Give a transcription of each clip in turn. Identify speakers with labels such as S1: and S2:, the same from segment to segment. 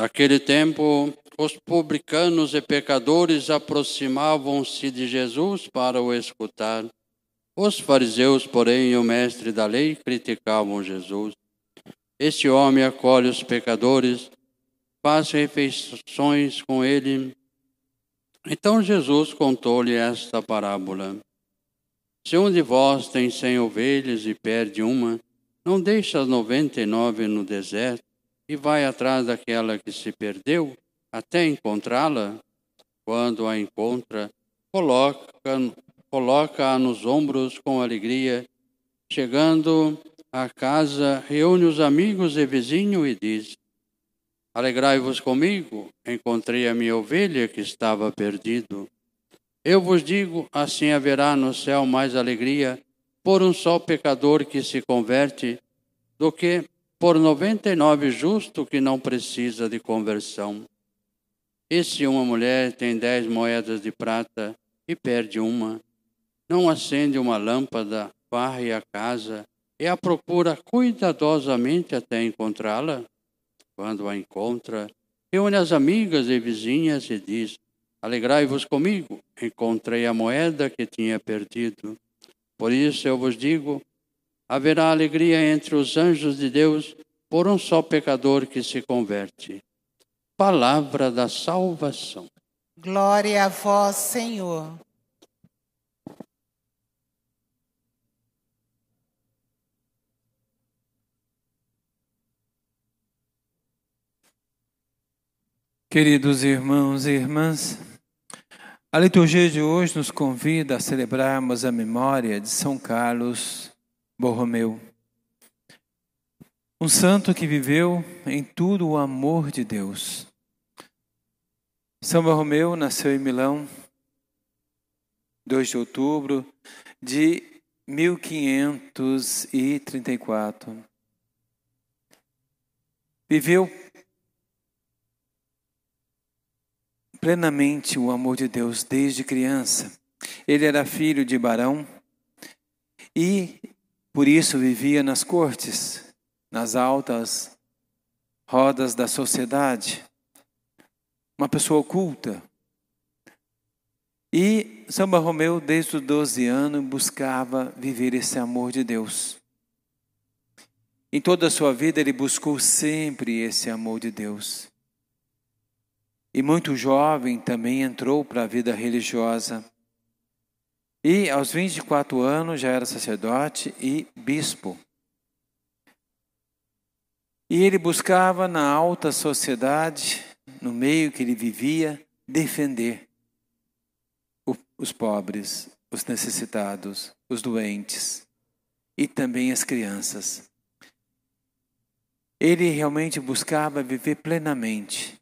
S1: Naquele tempo, os publicanos e pecadores aproximavam-se de Jesus para o escutar. Os fariseus, porém, e o mestre da lei criticavam Jesus. Este homem acolhe os pecadores, faz refeições com ele. Então Jesus contou-lhe esta parábola. Se um de vós tem cem ovelhas e perde uma, não deixa as noventa e nove no deserto e vai atrás daquela que se perdeu até encontrá-la. Quando a encontra, coloca-a coloca nos ombros com alegria. Chegando à casa, reúne os amigos e vizinhos e diz: Alegrai-vos comigo, encontrei a minha ovelha que estava perdido. Eu vos digo, assim haverá no céu mais alegria por um só pecador que se converte do que por 99 justo que não precisa de conversão. E se uma mulher tem dez moedas de prata e perde uma, não acende uma lâmpada, varre a casa e a procura cuidadosamente até encontrá-la? Quando a encontra, reúne as amigas e vizinhas e diz: Alegrai-vos comigo, encontrei a moeda que tinha perdido. Por isso eu vos digo: haverá alegria entre os anjos de Deus por um só pecador que se converte. Palavra da salvação.
S2: Glória a vós, Senhor.
S3: Queridos irmãos e irmãs, a liturgia de hoje nos convida a celebrarmos a memória de São Carlos Borromeu. Um santo que viveu em tudo o amor de Deus. São Borromeu nasceu em Milão, 2 de outubro de 1534. Viveu plenamente o amor de Deus desde criança. Ele era filho de barão e por isso vivia nas cortes, nas altas rodas da sociedade. Uma pessoa oculta. E São Barromeu, desde os 12 anos, buscava viver esse amor de Deus. Em toda a sua vida, ele buscou sempre esse amor de Deus. E muito jovem também entrou para a vida religiosa. E aos 24 anos já era sacerdote e bispo. E ele buscava na alta sociedade, no meio que ele vivia, defender os pobres, os necessitados, os doentes e também as crianças. Ele realmente buscava viver plenamente.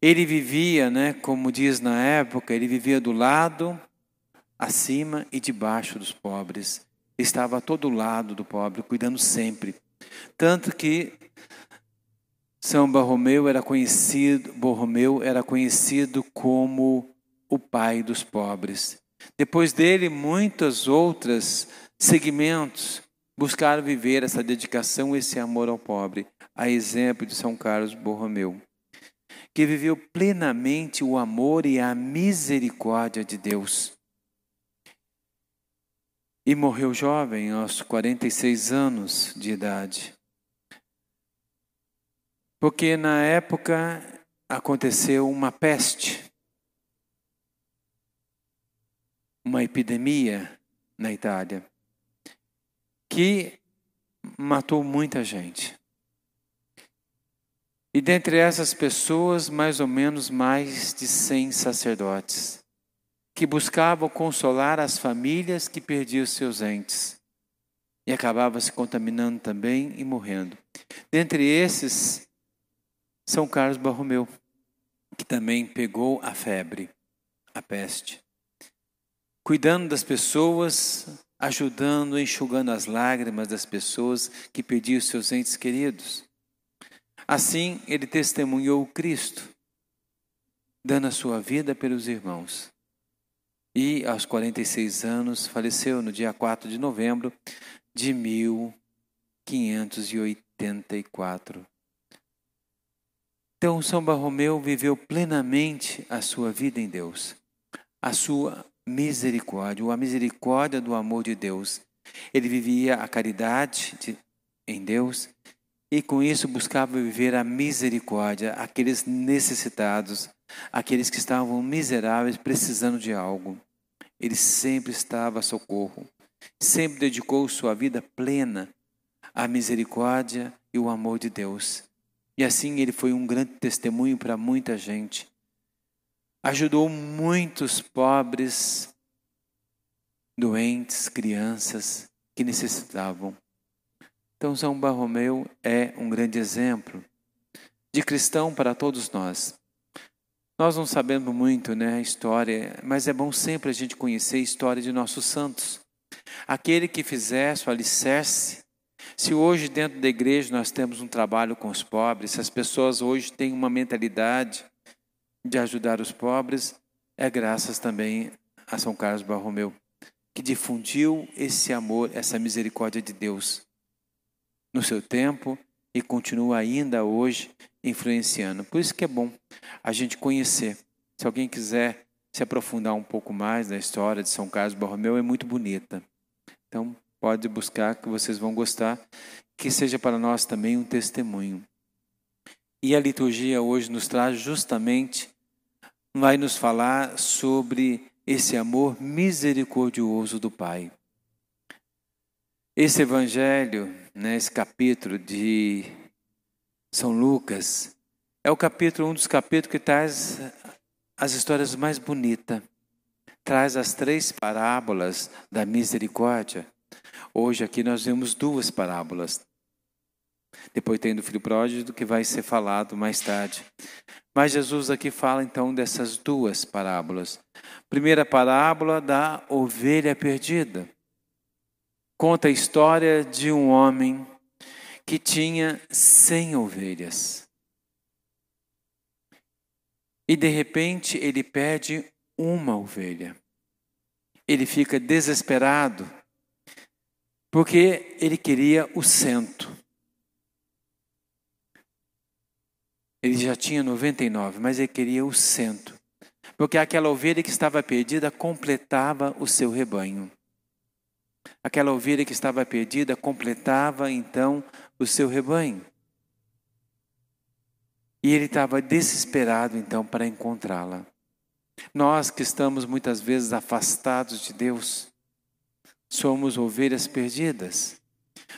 S3: Ele vivia, né, como diz na época, ele vivia do lado acima e debaixo dos pobres. Estava a todo lado do pobre, cuidando sempre. Tanto que São Barromeu era conhecido, Borromeu era conhecido como o pai dos pobres. Depois dele, muitos outros segmentos buscaram viver essa dedicação, esse amor ao pobre, a exemplo de São Carlos Borromeu, que viveu plenamente o amor e a misericórdia de Deus. E morreu jovem, aos 46 anos de idade. Porque na época aconteceu uma peste, uma epidemia na Itália, que matou muita gente. E dentre essas pessoas, mais ou menos mais de 100 sacerdotes. Que buscavam consolar as famílias que perdiam seus entes e acabava se contaminando também e morrendo. Dentre esses, São Carlos Borromeu, que também pegou a febre, a peste. Cuidando das pessoas, ajudando, enxugando as lágrimas das pessoas que perdiam seus entes queridos. Assim, ele testemunhou Cristo, dando a sua vida pelos irmãos. E, aos 46 anos, faleceu no dia 4 de novembro de 1584. Então, São Barromeu viveu plenamente a sua vida em Deus, a sua misericórdia, a misericórdia do amor de Deus. Ele vivia a caridade de, em Deus e com isso buscava viver a misericórdia, aqueles necessitados, aqueles que estavam miseráveis, precisando de algo. Ele sempre estava a socorro, sempre dedicou sua vida plena à misericórdia e o amor de Deus. E assim ele foi um grande testemunho para muita gente. Ajudou muitos pobres, doentes, crianças que necessitavam. Então, São Barromeu é um grande exemplo de cristão para todos nós. Nós não sabemos muito né, a história, mas é bom sempre a gente conhecer a história de nossos santos. Aquele que fizesse o alicerce. Se hoje dentro da igreja nós temos um trabalho com os pobres, se as pessoas hoje têm uma mentalidade de ajudar os pobres, é graças também a São Carlos Barromeu, que difundiu esse amor, essa misericórdia de Deus no seu tempo e continua ainda hoje influenciando. Por isso que é bom a gente conhecer. Se alguém quiser se aprofundar um pouco mais na história de São Carlos Borromeu, é muito bonita. Então, pode buscar que vocês vão gostar, que seja para nós também um testemunho. E a liturgia hoje nos traz justamente, vai nos falar sobre esse amor misericordioso do Pai. Esse evangelho, né, esse capítulo de São Lucas, é o capítulo, um dos capítulos que traz as histórias mais bonitas. Traz as três parábolas da misericórdia. Hoje aqui nós vemos duas parábolas. Depois tem do filho pródigo que vai ser falado mais tarde. Mas Jesus aqui fala então dessas duas parábolas. Primeira parábola da ovelha perdida conta a história de um homem que tinha cem ovelhas. E de repente ele perde uma ovelha. Ele fica desesperado porque ele queria o cento. Ele já tinha 99, mas ele queria o cento. Porque aquela ovelha que estava perdida completava o seu rebanho. Aquela ovelha que estava perdida completava então o seu rebanho. E ele estava desesperado então para encontrá-la. Nós que estamos muitas vezes afastados de Deus, somos ovelhas perdidas,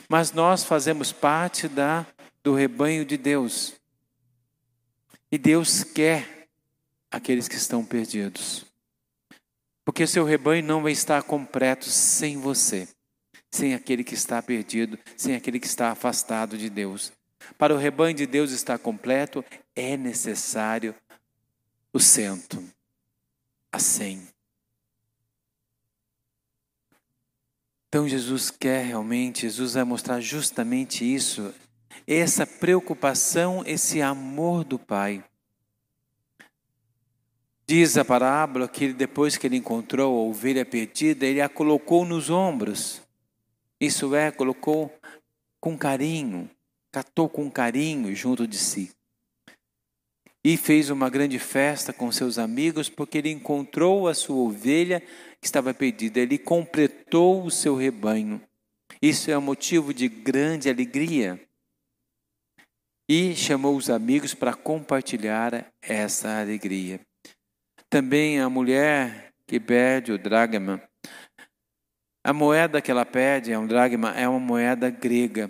S3: mas nós fazemos parte da do rebanho de Deus. E Deus quer aqueles que estão perdidos. Porque seu rebanho não vai estar completo sem você, sem aquele que está perdido, sem aquele que está afastado de Deus. Para o rebanho de Deus estar completo, é necessário o cento, a cem. Então Jesus quer realmente, Jesus vai mostrar justamente isso, essa preocupação, esse amor do Pai. Diz a parábola que depois que ele encontrou a ovelha perdida, ele a colocou nos ombros. Isso é, colocou com carinho, catou com carinho junto de si. E fez uma grande festa com seus amigos, porque ele encontrou a sua ovelha que estava perdida. Ele completou o seu rebanho. Isso é um motivo de grande alegria. E chamou os amigos para compartilhar essa alegria. Também a mulher que pede o dragma. A moeda que ela pede, é um dragma, é uma moeda grega,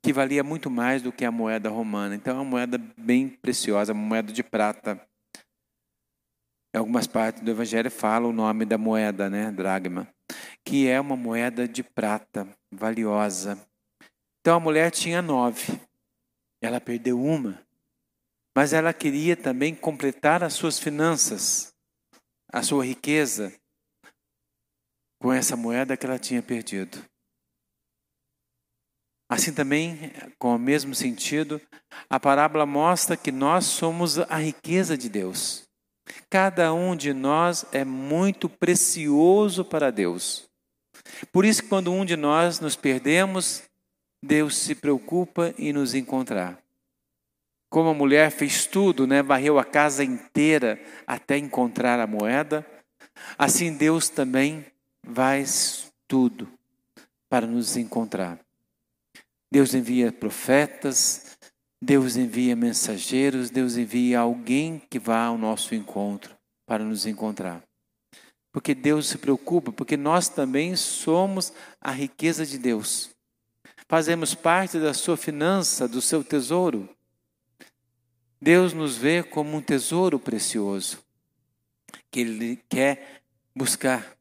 S3: que valia muito mais do que a moeda romana. Então é uma moeda bem preciosa, uma moeda de prata. Em algumas partes do Evangelho fala o nome da moeda, né, dragma, que é uma moeda de prata valiosa. Então a mulher tinha nove, ela perdeu uma, mas ela queria também completar as suas finanças, a sua riqueza, com essa moeda que ela tinha perdido. Assim também, com o mesmo sentido, a parábola mostra que nós somos a riqueza de Deus. Cada um de nós é muito precioso para Deus. Por isso, quando um de nós nos perdemos, Deus se preocupa em nos encontrar. Como a mulher fez tudo, né? varreu a casa inteira até encontrar a moeda, assim Deus também faz tudo para nos encontrar. Deus envia profetas, Deus envia mensageiros, Deus envia alguém que vá ao nosso encontro para nos encontrar. Porque Deus se preocupa, porque nós também somos a riqueza de Deus. Fazemos parte da sua finança, do seu tesouro. Deus nos vê como um tesouro precioso que Ele quer buscar.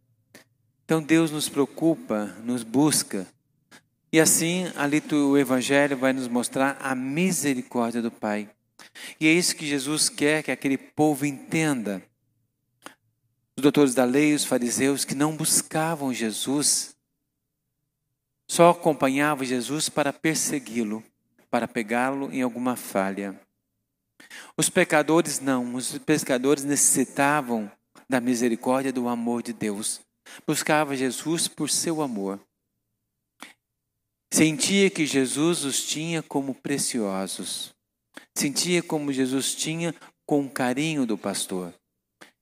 S3: Então Deus nos preocupa, nos busca e assim, ali o Evangelho vai nos mostrar a misericórdia do Pai. E é isso que Jesus quer que aquele povo entenda. Os doutores da lei, os fariseus, que não buscavam Jesus, só acompanhavam Jesus para persegui-lo, para pegá-lo em alguma falha. Os pecadores não, os pecadores necessitavam da misericórdia, do amor de Deus. Buscava Jesus por seu amor. Sentia que Jesus os tinha como preciosos. Sentia como Jesus tinha com o carinho do pastor.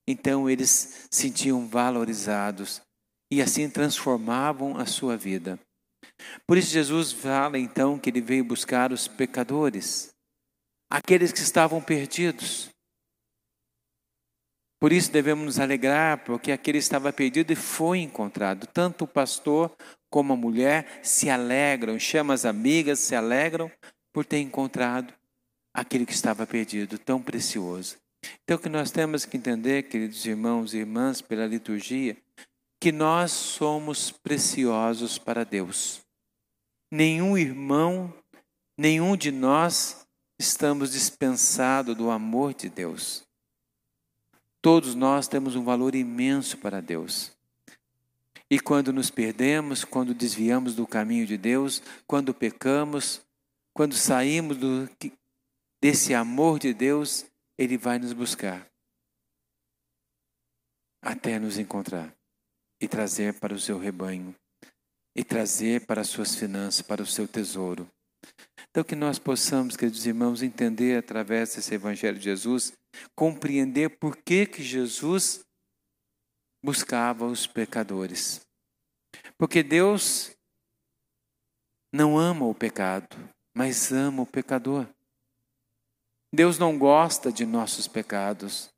S3: Então eles sentiam valorizados e assim transformavam a sua vida. Por isso Jesus fala então que ele veio buscar os pecadores, aqueles que estavam perdidos. Por isso devemos nos alegrar, porque aquele estava perdido e foi encontrado. Tanto o pastor como a mulher se alegram, chama as amigas, se alegram por ter encontrado aquele que estava perdido, tão precioso. Então, o que nós temos que entender, queridos irmãos e irmãs, pela liturgia, que nós somos preciosos para Deus. Nenhum irmão, nenhum de nós estamos dispensados do amor de Deus. Todos nós temos um valor imenso para Deus. E quando nos perdemos, quando desviamos do caminho de Deus, quando pecamos, quando saímos do, desse amor de Deus, Ele vai nos buscar até nos encontrar e trazer para o seu rebanho e trazer para as suas finanças, para o seu tesouro. Então, que nós possamos, queridos irmãos, entender através desse Evangelho de Jesus, compreender por que, que Jesus buscava os pecadores. Porque Deus não ama o pecado, mas ama o pecador. Deus não gosta de nossos pecados,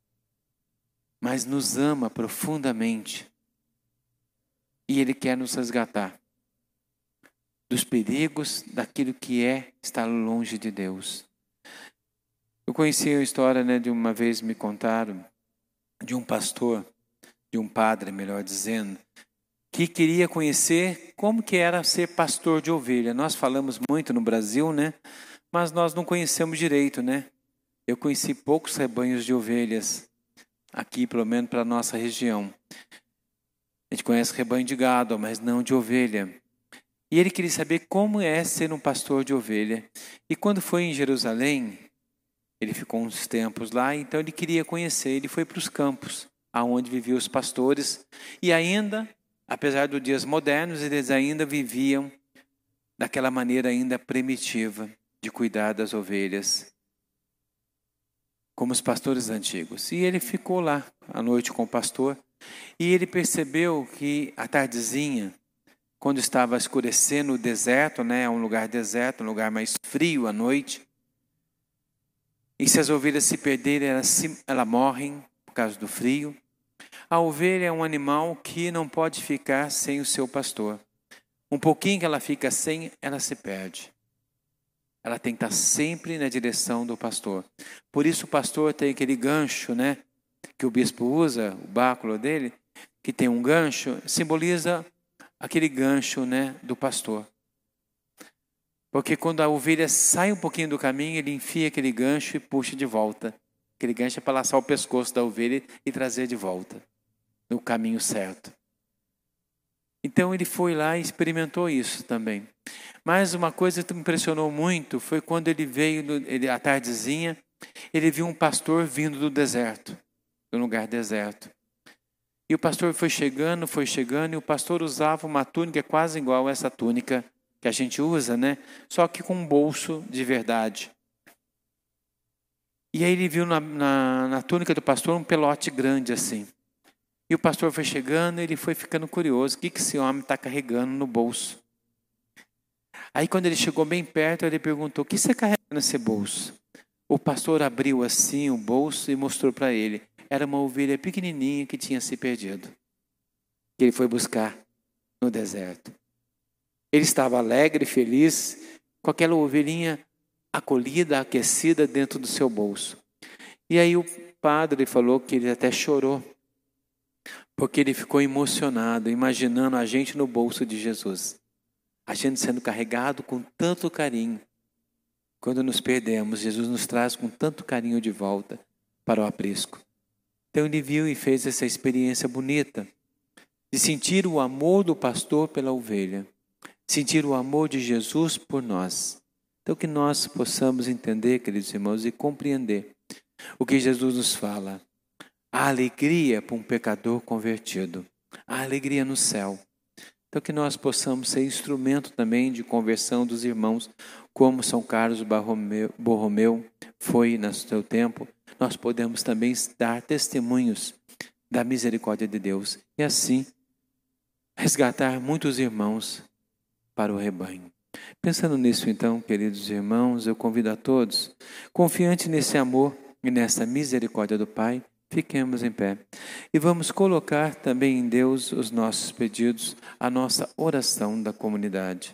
S3: mas nos ama profundamente. E Ele quer nos resgatar dos perigos daquilo que é estar longe de Deus. Eu conheci a história né, de uma vez me contaram de um pastor, de um padre, melhor dizendo, que queria conhecer como que era ser pastor de ovelha. Nós falamos muito no Brasil, né? Mas nós não conhecemos direito, né? Eu conheci poucos rebanhos de ovelhas aqui, pelo menos para nossa região. A gente conhece rebanho de gado, mas não de ovelha. E ele queria saber como é ser um pastor de ovelha. E quando foi em Jerusalém, ele ficou uns tempos lá, então ele queria conhecer. Ele foi para os campos, aonde viviam os pastores, e ainda, apesar dos dias modernos, eles ainda viviam daquela maneira ainda primitiva de cuidar das ovelhas, como os pastores antigos. E ele ficou lá à noite com o pastor, e ele percebeu que a tardezinha quando estava escurecendo o deserto, né, um lugar deserto, um lugar mais frio à noite. E se as ovelhas se perderem, elas, se, elas morrem por causa do frio. A ovelha é um animal que não pode ficar sem o seu pastor. Um pouquinho que ela fica sem, ela se perde. Ela tem que estar sempre na direção do pastor. Por isso o pastor tem aquele gancho, né? que o bispo usa, o báculo dele, que tem um gancho, simboliza aquele gancho né, do pastor. Porque quando a ovelha sai um pouquinho do caminho, ele enfia aquele gancho e puxa de volta. Aquele gancho é para laçar o pescoço da ovelha e trazer de volta no caminho certo. Então ele foi lá e experimentou isso também. Mas uma coisa que me impressionou muito foi quando ele veio, ele, à tardezinha, ele viu um pastor vindo do deserto, de um lugar deserto. E o pastor foi chegando, foi chegando, e o pastor usava uma túnica quase igual a essa túnica que a gente usa, né? Só que com um bolso de verdade. E aí ele viu na, na, na túnica do pastor um pelote grande assim. E o pastor foi chegando e ele foi ficando curioso. O que, que esse homem está carregando no bolso? Aí quando ele chegou bem perto, ele perguntou, o que você carrega nesse bolso? O pastor abriu assim o bolso e mostrou para ele. Era uma ovelha pequenininha que tinha se perdido. Que ele foi buscar no deserto. Ele estava alegre, feliz, com aquela ovelhinha acolhida, aquecida dentro do seu bolso. E aí o padre falou que ele até chorou, porque ele ficou emocionado, imaginando a gente no bolso de Jesus, a gente sendo carregado com tanto carinho. Quando nos perdemos, Jesus nos traz com tanto carinho de volta para o aprisco. Então ele viu e fez essa experiência bonita de sentir o amor do pastor pela ovelha sentir o amor de Jesus por nós. Então, que nós possamos entender, queridos irmãos, e compreender o que Jesus nos fala. A alegria para um pecador convertido, a alegria no céu. Então, que nós possamos ser instrumento também de conversão dos irmãos, como São Carlos Borromeu foi no seu tempo. Nós podemos também dar testemunhos da misericórdia de Deus e assim resgatar muitos irmãos para o rebanho. Pensando nisso, então, queridos irmãos, eu convido a todos, confiante nesse amor e nessa misericórdia do Pai, fiquemos em pé e vamos colocar também em Deus os nossos pedidos, a nossa oração da comunidade.